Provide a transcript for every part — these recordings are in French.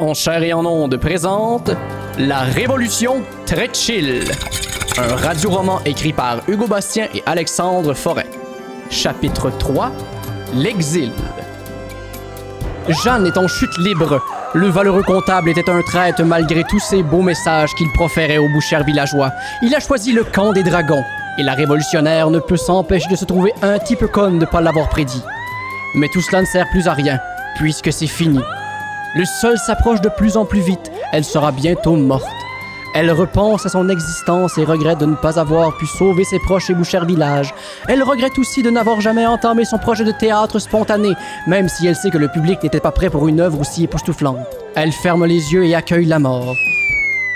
en chair et en onde présente La Révolution très chill. Un radioroman écrit par Hugo Bastien et Alexandre Forêt. Chapitre 3 L'exil. Jeanne est en chute libre. Le valeureux comptable était un traître malgré tous ces beaux messages qu'il proférait aux bouchers villageois. Il a choisi le camp des dragons. Et la révolutionnaire ne peut s'empêcher de se trouver un petit peu conne de ne pas l'avoir prédit. Mais tout cela ne sert plus à rien, puisque c'est fini. Le sol s'approche de plus en plus vite. Elle sera bientôt morte. Elle repense à son existence et regrette de ne pas avoir pu sauver ses proches et bouchers village. Elle regrette aussi de n'avoir jamais entamé son projet de théâtre spontané, même si elle sait que le public n'était pas prêt pour une œuvre aussi époustouflante. Elle ferme les yeux et accueille la mort.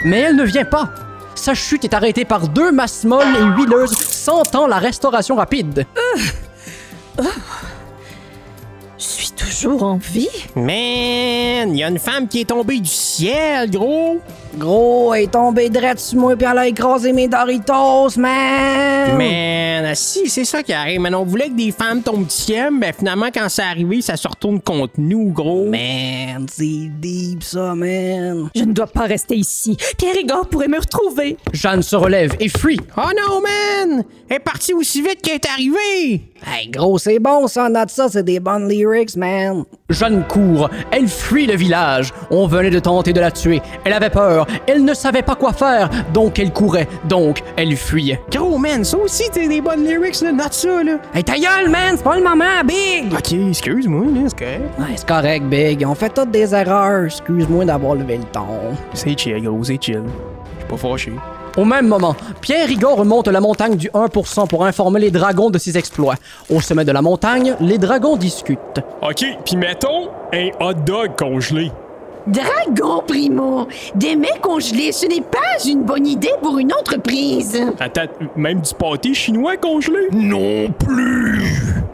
Mais elle ne vient pas. Sa chute est arrêtée par deux masses molles et huileuses sentant la restauration rapide. Je suis toujours en vie? Man, y a une femme qui est tombée du ciel, gros. Gros, elle est tombée drette sur moi puis elle a écrasé mes Doritos, man! Man, si, c'est ça qui arrive. Man, on voulait que des femmes tombent du ciel, mais finalement, quand c'est arrivé, ça se retourne contre nous, gros. Man, c'est deep ça, man! Je ne dois pas rester ici. Pierre Igor pourrait me retrouver. Jeanne se relève et fuit. Oh non, man! Elle est partie aussi vite qu'elle est arrivée! Hey, gros, c'est bon ça, note ça, c'est des bonnes lyrics, man! Jeanne court, elle fuit le village. On venait de tenter de la tuer. Elle avait peur, elle ne savait pas quoi faire, donc elle courait, donc elle fuyait. Gros, man, ça aussi, t'es des bonnes lyrics, là, note ça, là. Hey, ta gueule, man! C'est pas le moment, Big! Ok, excuse-moi, là, c'est correct. Ouais, c'est correct, Big. On fait toutes des erreurs. Excuse-moi d'avoir levé le ton. C'est chill, gros, c'est chill. Je suis pas fâché. Au même moment, Pierre Rigaud remonte la montagne du 1% pour informer les dragons de ses exploits. Au sommet de la montagne, les dragons discutent. OK, puis mettons un hot dog congelé. Dragon Primo, des mets congelés, ce n'est pas une bonne idée pour une entreprise. Attends, même du pâté chinois congelé? Non plus.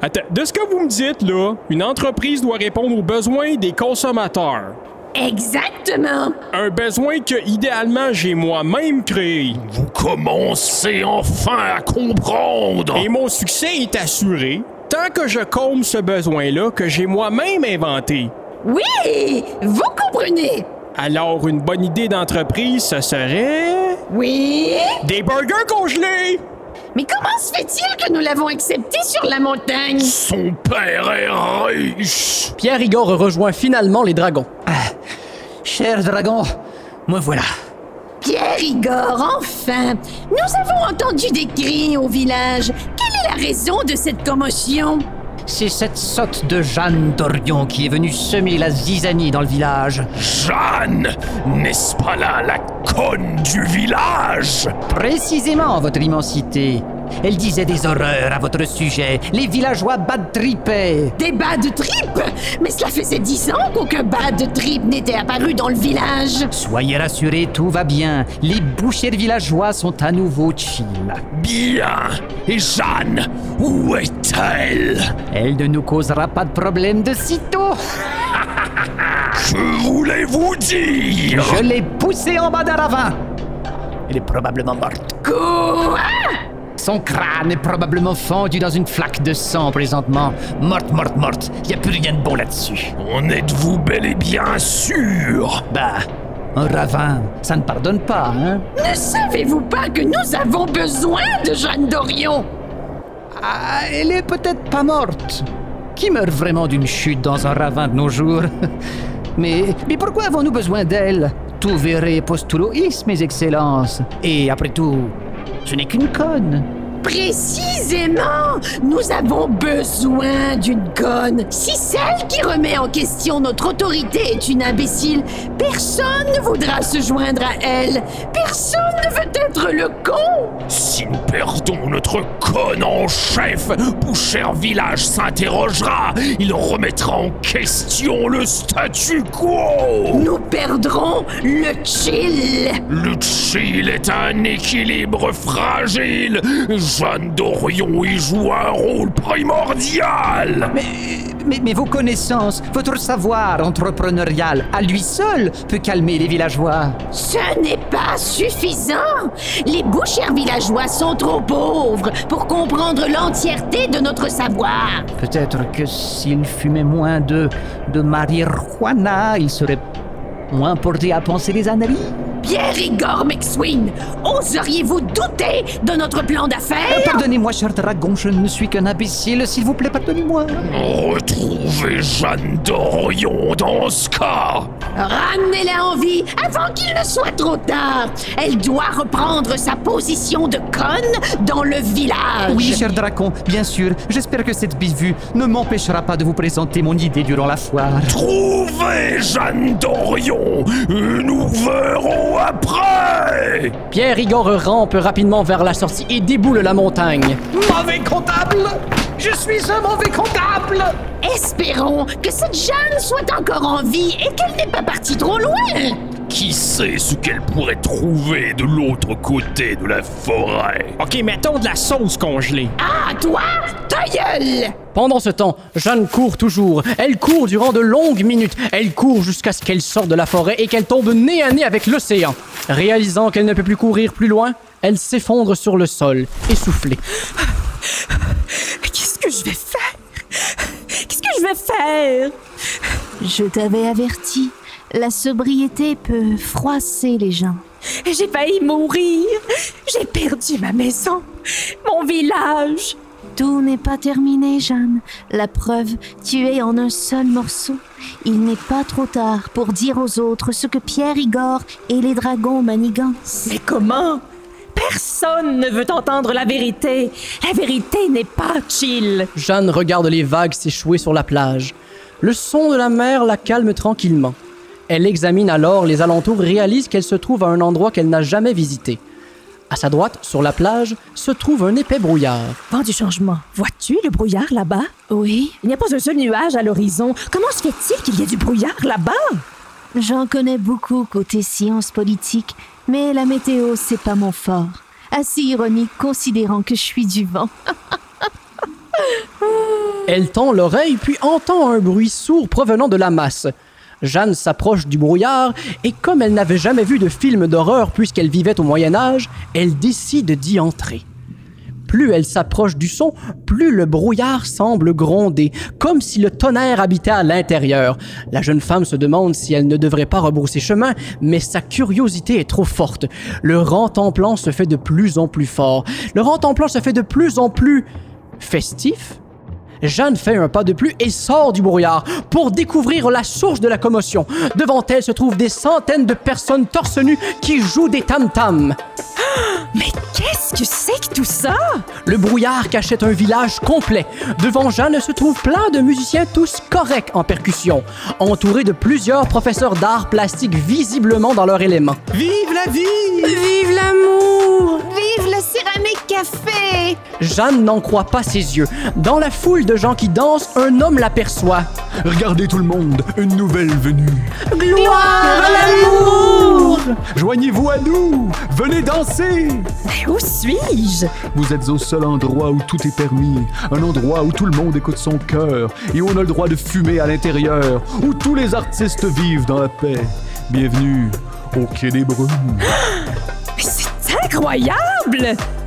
Attends, de ce que vous me dites, là, une entreprise doit répondre aux besoins des consommateurs. Exactement. Un besoin que, idéalement, j'ai moi-même créé. Vous commencez enfin à comprendre. Et mon succès est assuré tant que je comble ce besoin-là que j'ai moi-même inventé. Oui, vous comprenez. Alors, une bonne idée d'entreprise, ce serait... Oui. Des burgers congelés! Mais comment se fait-il que nous l'avons accepté sur la montagne? Son père est riche. Pierre Rigaud rejoint finalement les dragons. Cher dragon, me voilà. Pierre Igor, enfin! Nous avons entendu des cris au village. Quelle est la raison de cette commotion? C'est cette sotte de Jeanne Dorion qui est venue semer la zizanie dans le village. Jeanne, n'est-ce pas là la conne du village? Précisément, votre immensité. Elle disait des horreurs à votre sujet. Les villageois bad tripaient. Des bad trips? Mais cela faisait dix ans qu'aucun bad trip n'était apparu dans le village. Soyez rassurés, tout va bien. Les bouchers villageois sont à nouveau chill. Bien. Et Jeanne, où est-elle? Elle ne nous causera pas de problème de sitôt. Je voulais vous dire? Je l'ai poussée en bas d'un ravin. Elle est probablement morte. Quoi? Son crâne est probablement fendu dans une flaque de sang présentement. Morte, morte, morte. Y a plus rien de bon là-dessus. En êtes-vous bel et bien sûr? Bah, un ravin, ça ne pardonne pas, hein? Ne savez-vous pas que nous avons besoin de Jeanne Dorion? Ah, elle est peut-être pas morte. Qui meurt vraiment d'une chute dans un ravin de nos jours? Mais, mais pourquoi avons-nous besoin d'elle? Tout verrez postulois, mes excellences. Et après tout, ce n'est qu'une conne. Précisément! Nous avons besoin d'une conne. Si celle qui remet en question notre autorité est une imbécile, personne ne voudra se joindre à elle. Personne ne veut être le con. Si nous perdons notre conne en chef, Boucher Village s'interrogera. Il remettra en question le statu quo. Nous perdrons le chill. Le chill est un équilibre fragile. Jeanne Dorion y joue un rôle primordial. Mais, mais, mais vos connaissances, votre savoir entrepreneurial, à lui seul, peut calmer les villageois. Ce n'est pas suffisant. Les bouchers villageois sont trop pauvres pour comprendre l'entièreté de notre savoir. Peut-être que s'il fumait moins de, de marijuana, il serait moins porté à penser les âneries. Pierre Igor McSween, oseriez-vous douter de notre plan Euh, d'affaires Pardonnez-moi, cher dragon, je ne suis qu'un imbécile, s'il vous plaît, pardonnez-moi. Retrouvez Jeanne d'Orion dans ce cas. Ramenez-la en vie avant qu'il ne soit trop tard. Elle doit reprendre sa position de conne dans le village. Oui, cher dragon, bien sûr. J'espère que cette bivue ne m'empêchera pas de vous présenter mon idée durant la foire. Trouvez Jeanne d'Orion et nous verrons après. Pierre Igor rampe rapidement vers la sortie et déboule la montagne. Mauvais comptable Je suis un mauvais comptable Espérons que cette Jeanne soit encore en vie et qu'elle n'est pas partie trop loin. Qui sait ce qu'elle pourrait trouver de l'autre côté de la forêt? OK, mettons de la sauce congelée. Ah, toi, ta gueule! Pendant ce temps, Jeanne court toujours. Elle court durant de longues minutes. Elle court jusqu'à ce qu'elle sorte de la forêt et qu'elle tombe nez à nez avec l'océan. Réalisant qu'elle ne peut plus courir plus loin, elle s'effondre sur le sol, essoufflée. Qu'est-ce que je vais faire? Qu'est-ce que je vais faire? Je t'avais averti, la sobriété peut froisser les gens. J'ai failli mourir. J'ai perdu ma maison, mon village. Tout n'est pas terminé, Jeanne. La preuve, tu es en un seul morceau. Il n'est pas trop tard pour dire aux autres ce que Pierre Igor et les dragons manigancent. Mais comment? Personne ne veut entendre la vérité. La vérité n'est pas chill. Jeanne regarde les vagues s'échouer sur la plage. Le son de la mer la calme tranquillement. Elle examine alors les alentours et réalise qu'elle se trouve à un endroit qu'elle n'a jamais visité. À sa droite, sur la plage, se trouve un épais brouillard. Vent du changement. Vois-tu le brouillard là-bas? Oui, Il n'y a pas un seul nuage à l'horizon. Comment se fait-il qu'il y ait du brouillard là-bas? J'en connais beaucoup côté sciences politiques, mais la météo, c'est pas mon fort. Assez ironique considérant que je suis du vent. Elle tend l'oreille puis entend un bruit sourd provenant de la masse. Jeanne s'approche du brouillard et comme elle n'avait jamais vu de film d'horreur puisqu'elle vivait au Moyen Âge, elle décide d'y entrer. Plus elle s'approche du son, plus le brouillard semble gronder, comme si le tonnerre habitait à l'intérieur. La jeune femme se demande si elle ne devrait pas rebrousser chemin, mais sa curiosité est trop forte. Le rentemplant se fait de plus en plus fort. Le rentemplant se fait de plus en plus festif. Jeanne fait un pas de plus et sort du brouillard pour découvrir la source de la commotion. Devant elle se trouvent des centaines de personnes torse nues qui jouent des tam-tams. Mais qu'est-ce que c'est que tout ça? Le brouillard cachait un village complet. Devant Jeanne se trouvent plein de musiciens tous corrects en percussion, entourés de plusieurs professeurs d'art plastique visiblement dans leur élément. Vive la vie! Vive l'amour! Vive le céramique café! Jeanne n'en croit pas ses yeux. Dans la foule de gens qui dansent, un homme l'aperçoit. Regardez tout le monde, une nouvelle venue. Gloire à l'amour! Joignez-vous à nous, venez danser. Mais où suis-je? Vous êtes au seul endroit où tout est permis, un endroit où tout le monde écoute son cœur et où on a le droit de fumer à l'intérieur, où tous les artistes vivent dans la paix. Bienvenue au Quai des Brumes. Mais c'est incroyable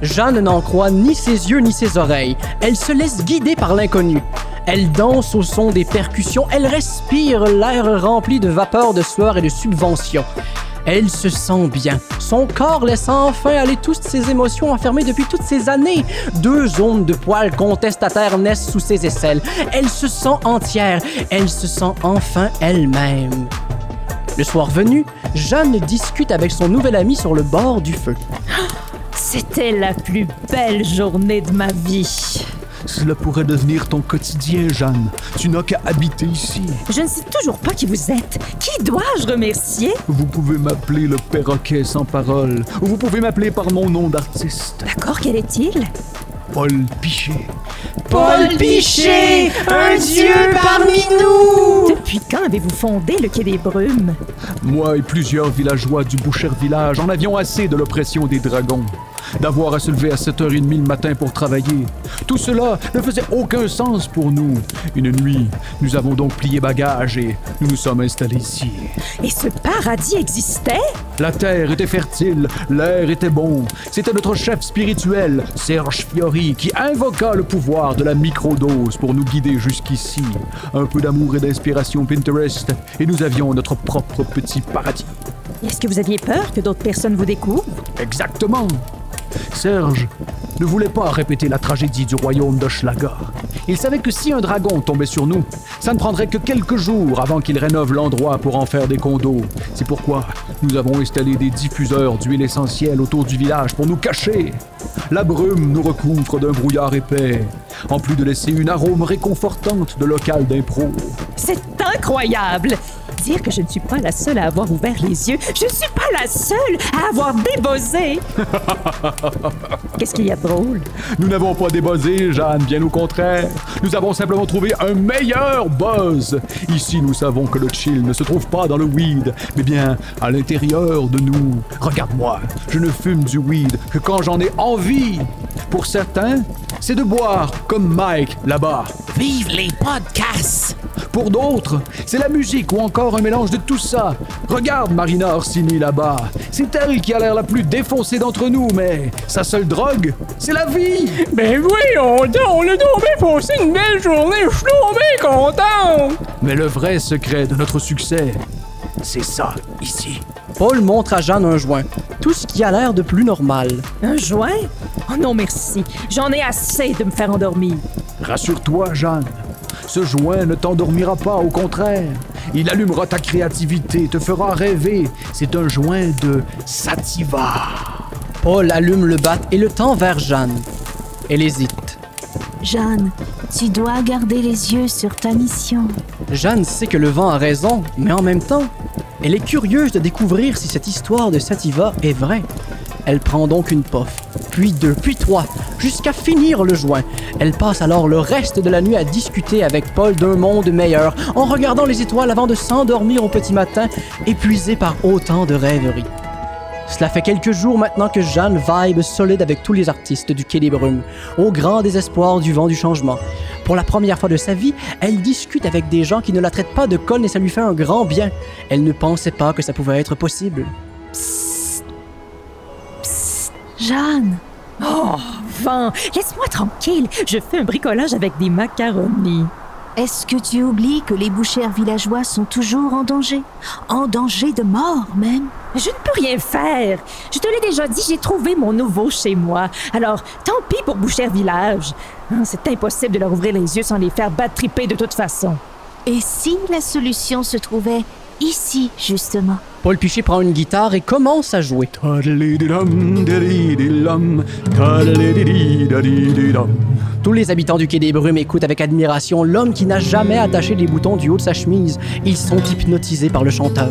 Jeanne n'en croit ni ses yeux ni ses oreilles. Elle se laisse guider par l'inconnu. Elle danse au son des percussions, elle respire l'air rempli de vapeur de sueur et de subvention. Elle se sent bien. Son corps laisse enfin aller toutes ses émotions enfermées depuis toutes ces années. Deux zones de poils contestataires naissent sous ses aisselles. Elle se sent entière. Elle se sent enfin elle-même. Le soir venu, Jeanne discute avec son nouvel ami sur le bord du feu. C'était la plus belle journée de ma vie. Cela pourrait devenir ton quotidien, Jeanne. Tu n'as qu'à habiter ici. Je ne sais toujours pas qui vous êtes. Qui dois-je remercier? Vous pouvez m'appeler le perroquet sans parole, ou vous pouvez m'appeler par mon nom d'artiste, D'accord, quel est-il? Paul Pichet. Paul Pichet, un dieu parmi nous! Depuis quand avez-vous fondé le Quai des Brumes? Moi et plusieurs villageois du Boucher Village en avions assez de l'oppression des dragons. D'avoir à se lever à 7h30 le matin pour travailler. Tout cela ne faisait aucun sens pour nous. Une nuit, nous avons donc plié bagages et nous nous sommes installés ici. Et ce paradis existait? La terre était fertile, l'air était bon. C'était notre chef spirituel, Serge Fiori, qui invoqua le pouvoir de la microdose pour nous guider jusqu'ici. Un peu d'amour et d'inspiration Pinterest, et nous avions notre propre petit paradis. Est-ce que vous aviez peur que d'autres personnes vous découvrent? Exactement. Serge ne voulait pas répéter la tragédie du royaume d'Hochelaga. Il savait que si un dragon tombait sur nous, ça ne prendrait que quelques jours avant qu'il rénove l'endroit pour en faire des condos. C'est pourquoi nous avons installé des diffuseurs d'huile essentielle autour du village pour nous cacher. La brume nous recouvre d'un brouillard épais, en plus de laisser une arôme réconfortante de local d'impro. C'est incroyable! Dire que je ne suis pas la seule à avoir ouvert les yeux. Je ne suis pas la seule à avoir débossé! Qu'est-ce qu'il y a de drôle? Nous n'avons pas débuzzé, Jeanne, bien au contraire. Nous avons simplement trouvé un meilleur buzz. Ici, nous savons que le chill ne se trouve pas dans le weed, mais bien à l'intérieur de nous. Regarde-moi, je ne fume du weed que quand j'en ai envie. Pour certains, c'est de boire comme Mike là-bas. Vive les podcasts! Pour d'autres, c'est la musique ou encore un mélange de tout ça. Regarde Marina Orsini là-bas. C'est elle qui a l'air la plus défoncée d'entre nous, mais sa seule drogue, c'est la vie. Ben voyons donc, on a tombé passé une belle journée, je suis tombé content! Mais le vrai secret de notre succès, c'est ça, ici. Paul montre à Jeanne un joint. Tout ce qui a l'air de plus normal. Un joint? Oh non, merci. J'en ai assez de me faire endormir. Rassure-toi, Jeanne. Ce joint ne t'endormira pas, au contraire. Il allumera ta créativité, te fera rêver. C'est un joint de sativa. Paul allume le bat et le tend vers Jeanne. Elle hésite. Jeanne, tu dois garder les yeux sur ta mission. Jeanne sait que le vent a raison, mais en même temps, elle est curieuse de découvrir si cette histoire de Sativa est vraie. Elle prend donc une pof, puis deux, puis trois, jusqu'à finir le joint. Elle passe alors le reste de la nuit à discuter avec Paul d'un monde meilleur, en regardant les étoiles avant de s'endormir au petit matin, épuisée par autant de rêveries. Cela fait quelques jours maintenant que Jeanne vibe solide avec tous les artistes du Quai des Brumes, au grand désespoir du vent du changement. Pour la première fois de sa vie, elle discute avec des gens qui ne la traitent pas de conne et ça lui fait un grand bien. Elle ne pensait pas que ça pouvait être possible. Jeanne, Oh, vent, laisse-moi tranquille. Je fais un bricolage avec des macaronis. est-ce que tu oublies que les bouchères villageois sont toujours en danger? En danger de mort même? Je ne peux rien faire. Je te l'ai déjà dit, j'ai trouvé mon nouveau chez moi. Alors, tant pis pour Boucher Village. Hein, C'est impossible de leur ouvrir les yeux sans les faire battre triper de toute façon. Et si la solution se trouvait ici, justement Paul Piché prend une guitare et commence à jouer. Tous les habitants du Quai des Brumes écoutent avec admiration l'homme qui n'a jamais attaché les boutons du haut de sa chemise. Ils sont hypnotisés par le chanteur.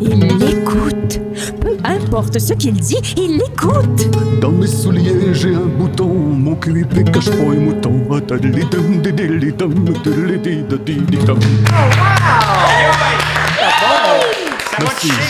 Il l'écoute. Peu importe ce qu'il dit, il l'écoute. Dans mes souliers, j'ai un bouton, mon cul cache pas un mouton.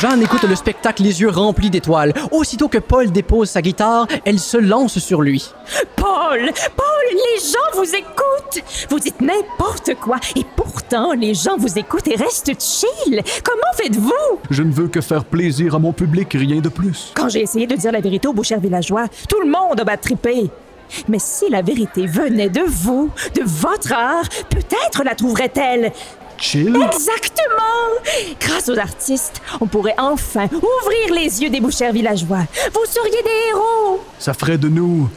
Jeanne écoute le spectacle les yeux remplis d'étoiles. Aussitôt que Paul dépose sa guitare, elle se lance sur lui. Paul, Paul, les gens vous écoutent. Vous dites n'importe quoi et pourtant les gens vous écoutent et restent chill. Comment faites-vous? Je ne veux que faire plaisir à mon public, rien de plus. Quand j'ai essayé de dire la vérité aux bouchers villageois, tout le monde a battrippé. Mais si la vérité venait de vous, de votre art, peut-être la trouverait-elle. Chill? Exactement! Grâce aux artistes, on pourrait enfin ouvrir les yeux des bouchers villageois. Vous seriez des héros! Ça ferait de nous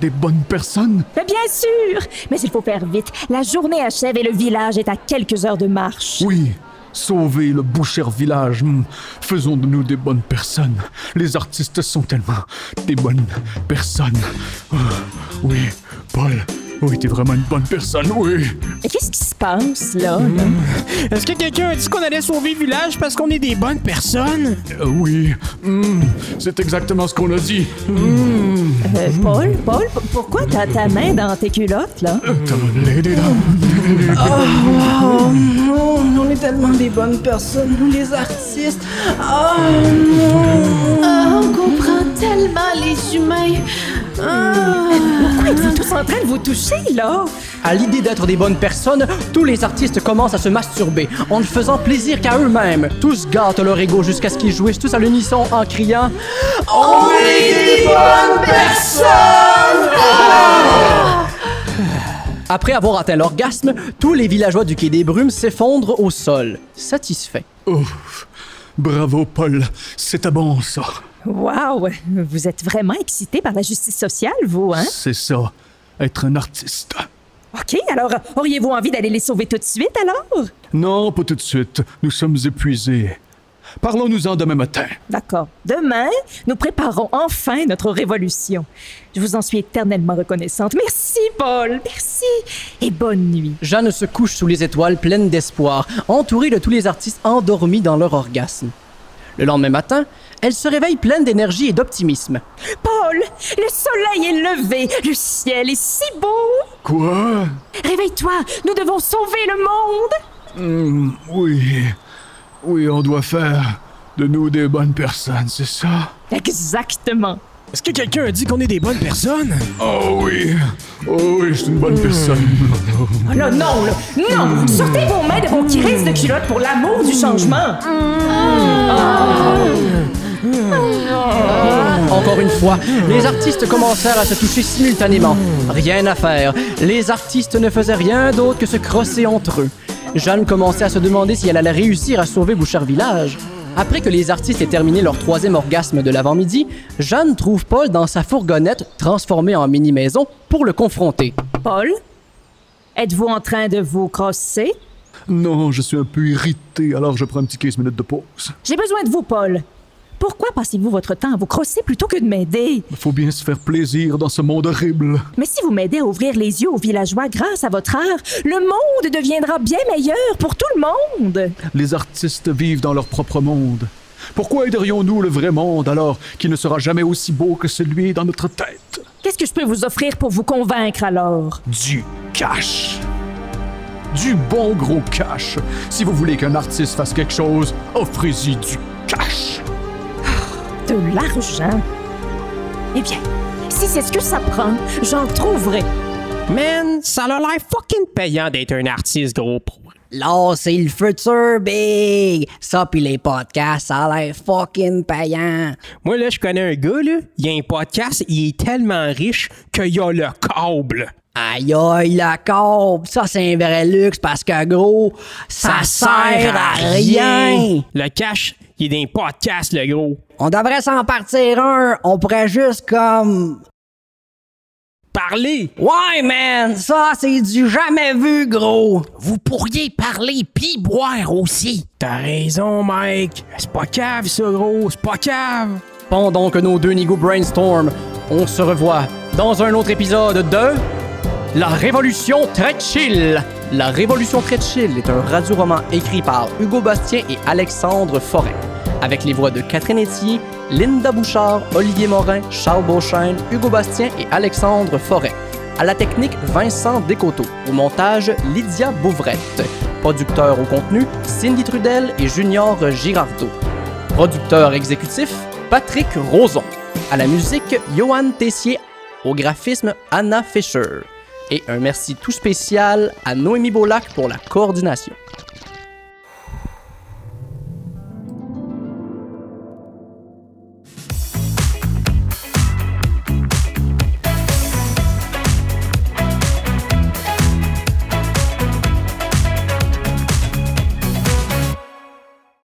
des bonnes personnes? Mais bien sûr! Mais il faut faire vite. La journée achève et le village est à quelques heures de marche. Oui. Sauver le Boucher village. hmm, Faisons de nous des bonnes personnes. Les artistes sont tellement des bonnes personnes. Ah, oui, Paul. Oui, t'es vraiment une bonne personne, oui. Mais qu'est-ce qui se passe, là? Est-ce que quelqu'un a dit qu'on allait sauver le village parce qu'on est des bonnes personnes? Euh, oui, hmm, c'est exactement ce qu'on a dit. Hmm. Euh, Paul, Paul, pourquoi t'as ta main dans tes culottes, là? Oh, non, on est tellement des bonnes personnes, nous les artistes. Oh, non. Ah, on comprend tellement les humains. Ah. Pourquoi êtes-vous tous en train de vous toucher, là? À l'idée d'être des bonnes personnes, tous les artistes commencent à se masturber, en ne faisant plaisir qu'à eux-mêmes. Tous gâtent leur ego jusqu'à ce qu'ils jouissent tous à l'unisson en criant On est des bonnes personnes! Après avoir atteint l'orgasme, tous les villageois du Quai des Brumes s'effondrent au sol, satisfaits. Ouf. Bravo, Paul. C'était bon, ça. Wow! Vous êtes vraiment excité par la justice sociale, vous, hein? C'est ça. Être un artiste. OK, alors auriez-vous envie d'aller les sauver tout de suite, alors? Non, pas tout de suite. Nous sommes épuisés. Parlons-nous-en demain matin. D'accord. Demain, nous préparons enfin notre révolution. Je vous en suis éternellement reconnaissante. Merci, Paul. Merci. Et bonne nuit. Jeanne se couche sous les étoiles pleine d'espoir, entourée de tous les artistes endormis dans leur orgasme. Le lendemain matin, elle se réveille pleine d'énergie et d'optimisme. Paul, le soleil est levé. Le ciel est si beau. Quoi? Réveille-toi. Nous devons sauver le monde. Hmm, oui. Oui, on doit faire de nous des bonnes personnes, c'est ça? Exactement. Est-ce que quelqu'un a dit qu'on est des bonnes personnes? Oh oui. Oh oui, je suis une bonne personne. Oh là, non, là. Non. Sortez vos mains de vos crises de culottes pour l'amour du changement. Encore une fois, les artistes commencèrent à se toucher simultanément. Rien à faire. Les artistes ne faisaient rien d'autre que se crosser entre eux. Jeanne commençait à se demander si elle allait réussir à sauver Bouchard Village. Après que les artistes aient terminé leur troisième orgasme de l'avant-midi, Jeanne trouve Paul dans sa fourgonnette transformée en mini-maison pour le confronter. Paul, êtes-vous en train de vous crosser? Non, je suis un peu irrité, alors je prends un petit 15 minutes de pause. J'ai besoin de vous, Paul. Pourquoi passez-vous votre temps à vous crosser plutôt que de m'aider? Il faut bien se faire plaisir dans ce monde horrible. Mais si vous m'aidez à ouvrir les yeux aux villageois grâce à votre art, le monde deviendra bien meilleur pour tout le monde. Les artistes vivent dans leur propre monde. Pourquoi aiderions-nous le vrai monde alors qu'il ne sera jamais aussi beau que celui dans notre tête? Qu'est-ce que je peux vous offrir pour vous convaincre alors? Du cash. Du bon gros cash. Si vous voulez qu'un artiste fasse quelque chose, offrez-y du cash. De l'argent? Eh bien, si c'est ce que ça prend, j'en trouverai. Man, ça a l'air fucking payant d'être un artiste, gros. Là, c'est le futur, big! Ça pis les podcasts, ça a l'air fucking payant. Moi, là, je connais un gars, là, il a un podcast, il est tellement riche qu'il a le câble. Aïe aïe, la courbe, ça c'est un vrai luxe parce que gros, ça, sert à rien. Le cash, il est d'un podcast, le gros. On devrait s'en partir un, on pourrait juste comme... Parler! Ouais man, ça c'est du jamais vu gros. Vous pourriez parler pis boire aussi. T'as raison, Mike. C'est pas cave, ça, gros. C'est pas cave. Pendant que nos deux nigauds brainstorm, on se revoit dans un autre épisode de La Révolution très. La Révolution très est un radio-roman écrit par Hugo Bastien et Alexandre Forêt, avec les voix de Catherine Etier, Linda Bouchard, Olivier Morin, Charles Beauchesne, Hugo Bastien et Alexandre Forêt. À la technique, Vincent Descoteaux. Au montage, Lydia Bouvrette. Producteur au contenu, Cindy Trudel et Junior Girardeau. Producteur exécutif, Patrick Roson. À la musique, Johan Tessier. Au graphisme, Anna Fischer. Et un merci tout spécial à Noémie Beaulac pour la coordination.